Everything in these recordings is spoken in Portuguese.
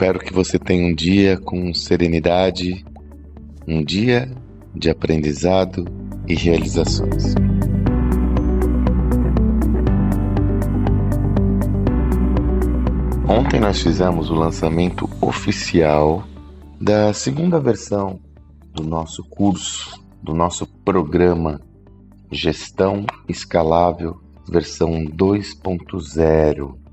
Espero que você tenha um dia com serenidade, um dia de aprendizado e realizações. Ontem nós fizemos o lançamento oficial da segunda versão do nosso curso, do nosso programa Gestão Escalável versão 2.0.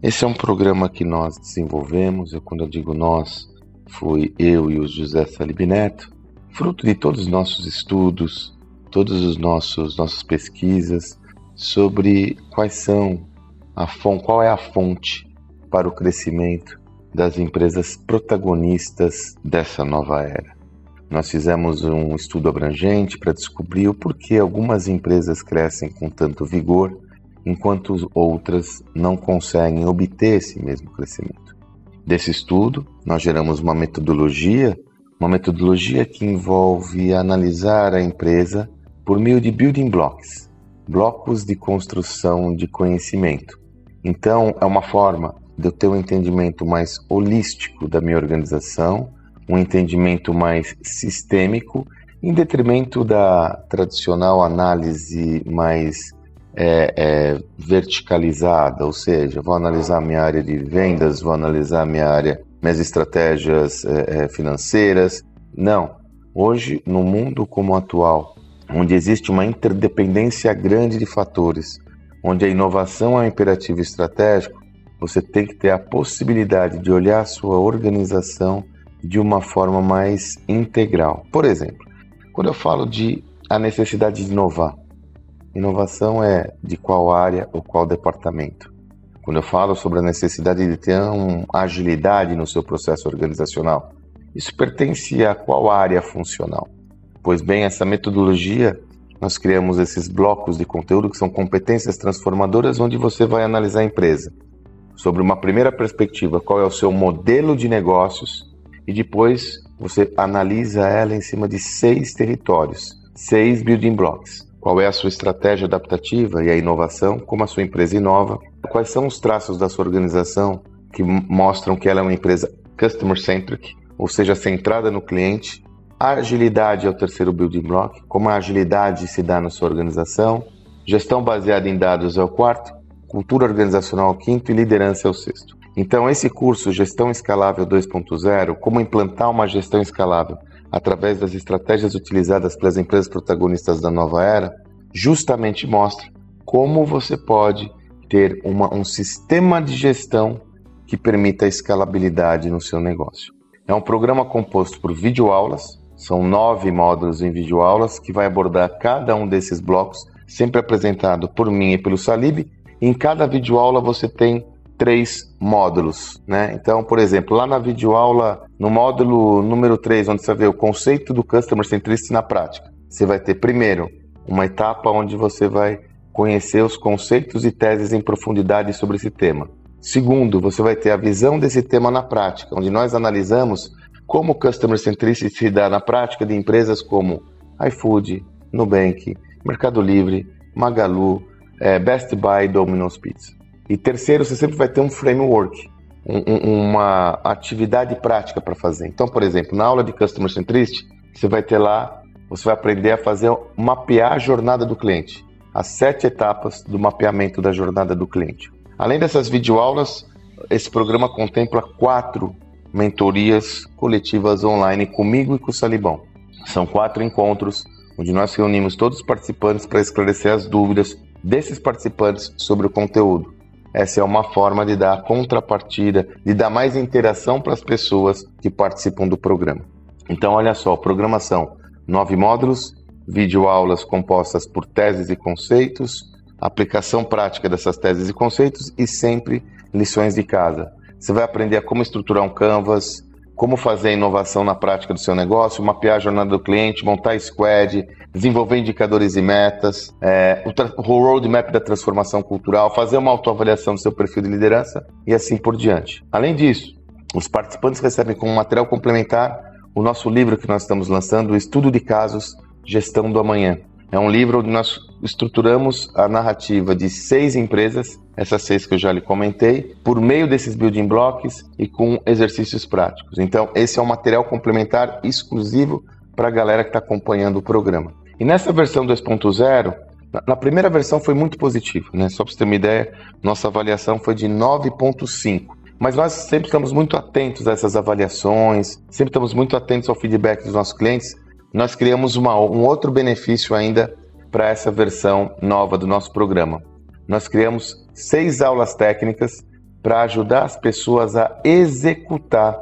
Esse é um programa que nós desenvolvemos, e quando eu digo nós, fui eu e o José Salib Neto, fruto de todos os nossos estudos, todos os nossos nossas pesquisas sobre quais são a fonte, qual é a fonte para o crescimento das empresas protagonistas dessa nova era. Nós fizemos um estudo abrangente para descobrir o porquê algumas empresas crescem com tanto vigor enquanto outras não conseguem obter esse mesmo crescimento. Desse estudo, nós geramos uma metodologia, uma metodologia que envolve analisar a empresa por meio de building blocks, blocos de construção de conhecimento. Então, é uma forma de eu ter um entendimento mais holístico da minha organização, um entendimento mais sistêmico, em detrimento da tradicional análise mais é, é, verticalizada, ou seja, vou analisar minha área de vendas, vou analisar minha área, minhas estratégias é, é, financeiras. Não. Hoje, no mundo como o atual, onde existe uma interdependência grande de fatores, onde a inovação é um imperativo estratégico, você tem que ter a possibilidade de olhar a sua organização de uma forma mais integral. Por exemplo, quando eu falo de a necessidade de inovar, Inovação é de qual área ou qual departamento. Quando eu falo sobre a necessidade de ter uma agilidade no seu processo organizacional, isso pertence a qual área funcional? Pois bem, essa metodologia, nós criamos esses blocos de conteúdo que são competências transformadoras, onde você vai analisar a empresa sobre uma primeira perspectiva, qual é o seu modelo de negócios, e depois você analisa ela em cima de seis territórios, seis building blocks. Qual é a sua estratégia adaptativa e a inovação? Como a sua empresa inova? Quais são os traços da sua organização que mostram que ela é uma empresa customer-centric, ou seja, centrada no cliente? A agilidade é o terceiro building block. Como a agilidade se dá na sua organização? Gestão baseada em dados é o quarto. Cultura organizacional é o quinto e liderança é o sexto. Então, esse curso Gestão Escalável 2.0, como implantar uma gestão escalável através das estratégias utilizadas pelas empresas protagonistas da nova era, justamente mostra como você pode ter uma, um sistema de gestão que permita a escalabilidade no seu negócio. É um programa composto por videoaulas, são nove módulos em videoaulas que vai abordar cada um desses blocos, sempre apresentado por mim e pelo Salib. Em cada videoaula você tem três módulos, né? Então, por exemplo, lá na videoaula, no módulo número 3, onde você vê o conceito do Customer Centricity na prática, você vai ter primeiro uma etapa onde você vai conhecer os conceitos e teses em profundidade sobre esse tema. Segundo, você vai ter a visão desse tema na prática, onde nós analisamos como o Customer Centricity se dá na prática de empresas como iFood, Nubank, Mercado Livre, Magalu, é, Best Buy Domino's Pizza. E terceiro, você sempre vai ter um framework, um, uma atividade prática para fazer. Então, por exemplo, na aula de Customer Centricity, você vai ter lá, você vai aprender a fazer mapear a jornada do cliente, as sete etapas do mapeamento da jornada do cliente. Além dessas videoaulas, esse programa contempla quatro mentorias coletivas online comigo e com o Salibão. São quatro encontros onde nós reunimos todos os participantes para esclarecer as dúvidas desses participantes sobre o conteúdo. Essa é uma forma de dar contrapartida, de dar mais interação para as pessoas que participam do programa. Então, olha só, programação: nove módulos, videoaulas compostas por teses e conceitos, aplicação prática dessas teses e conceitos e sempre lições de casa. Você vai aprender a como estruturar um canvas, como fazer a inovação na prática do seu negócio, mapear a jornada do cliente, montar squad, desenvolver indicadores e metas, é, o, o roadmap da transformação cultural, fazer uma autoavaliação do seu perfil de liderança e assim por diante. Além disso, os participantes recebem como material complementar o nosso livro que nós estamos lançando, o Estudo de Casos Gestão do Amanhã, É um livro onde nós estruturamos a narrativa de seis empresas, essas seis que eu já lhe comentei, por meio desses building blocks e com exercícios práticos. Então, esse é um material complementar exclusivo para a galera que está acompanhando o programa. E nessa versão 2.0, na primeira versão foi muito positivo, né? Só para você ter uma ideia, nossa avaliação foi de 9.5. Mas nós sempre estamos muito atentos a essas avaliações, sempre estamos muito atentos ao feedback dos nossos clientes. Nós criamos uma, um outro benefício ainda para essa versão nova do nosso programa. Nós criamos seis aulas técnicas para ajudar as pessoas a executar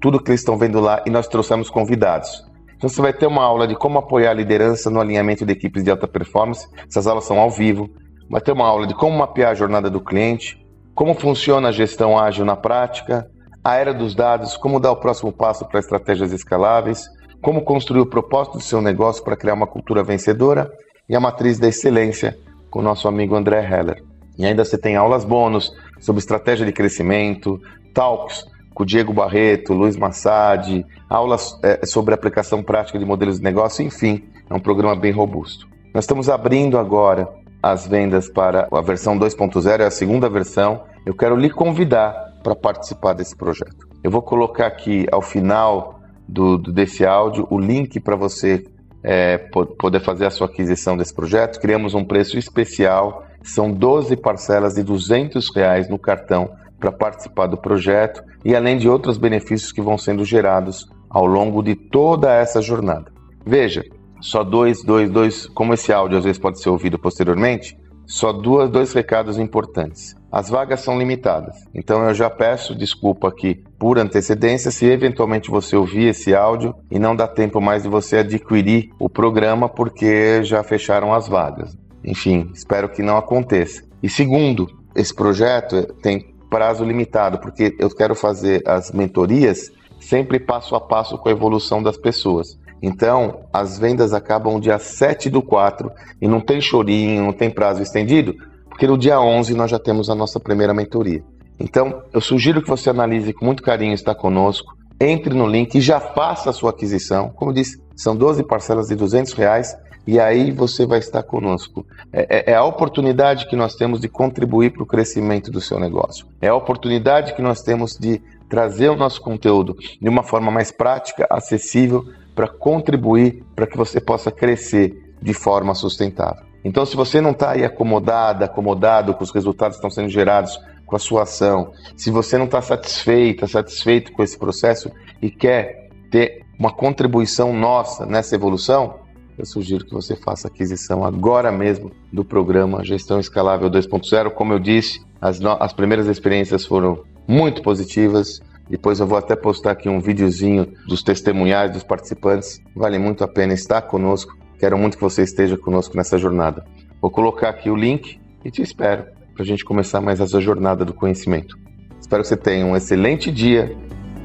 tudo que eles estão vendo lá e nós trouxemos convidados. Então você vai ter uma aula de como apoiar a liderança no alinhamento de equipes de alta performance. Essas aulas são ao vivo. Vai ter uma aula de como mapear a jornada do cliente, como funciona a gestão ágil na prática, a era dos dados, como dar o próximo passo para estratégias escaláveis, como construir o propósito do seu negócio para criar uma cultura vencedora e a matriz da excelência com o nosso amigo André Heller. E ainda você tem aulas bônus sobre estratégia de crescimento, talks com o Diego Barreto, Luiz Massad, aulas é, sobre aplicação prática de modelos de negócio, enfim, é um programa bem robusto. Nós estamos abrindo agora as vendas para a versão 2.0, é a segunda versão. Eu quero lhe convidar para participar desse projeto. Eu vou colocar aqui ao final do, desse áudio o link para você é, poder fazer a sua aquisição desse projeto. Criamos um preço especial, são 12 parcelas de 200 reais no cartão para participar do projeto e além de outros benefícios que vão sendo gerados ao longo de toda essa jornada. Veja, só dois, dois, dois, como esse áudio às vezes pode ser ouvido posteriormente, só duas, dois recados importantes. As vagas são limitadas, então eu já peço desculpa aqui por antecedência se eventualmente você ouvir esse áudio e não dá tempo mais de você adquirir o programa porque já fecharam as vagas. Enfim, espero que não aconteça. E segundo, esse projeto tem prazo limitado, porque eu quero fazer as mentorias sempre passo a passo com a evolução das pessoas. Então, as vendas acabam dia 7 do 4 e não tem chorinho, não tem prazo estendido, porque no dia 11 nós já temos a nossa primeira mentoria. Então, eu sugiro que você analise com muito carinho estar conosco, entre no link e já faça a sua aquisição. Como eu disse, são 12 parcelas de 200 reais e aí você vai estar conosco. É, é, é, a oportunidade que nós temos de contribuir para o crescimento do seu negócio. É a oportunidade que nós temos de trazer o nosso conteúdo de uma forma mais prática, acessível, para contribuir para que você possa crescer de forma sustentável. Então, se você não está aí acomodada, acomodado com os resultados que estão sendo gerados com a sua ação, se você não está satisfeita, satisfeito com esse processo e quer ter uma contribuição nossa nessa evolução, eu sugiro que você faça aquisição agora mesmo do programa Gestão Escalável 2.0. Como eu disse, as, as primeiras experiências foram muito positivas. Depois eu vou até postar aqui um videozinho dos testemunhais dos participantes. Vale muito a pena estar conosco. Quero muito que você esteja conosco nessa jornada. Vou colocar aqui o link e te espero para a gente começar mais essa jornada do conhecimento. Espero que você tenha um excelente dia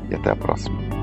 e até a próxima.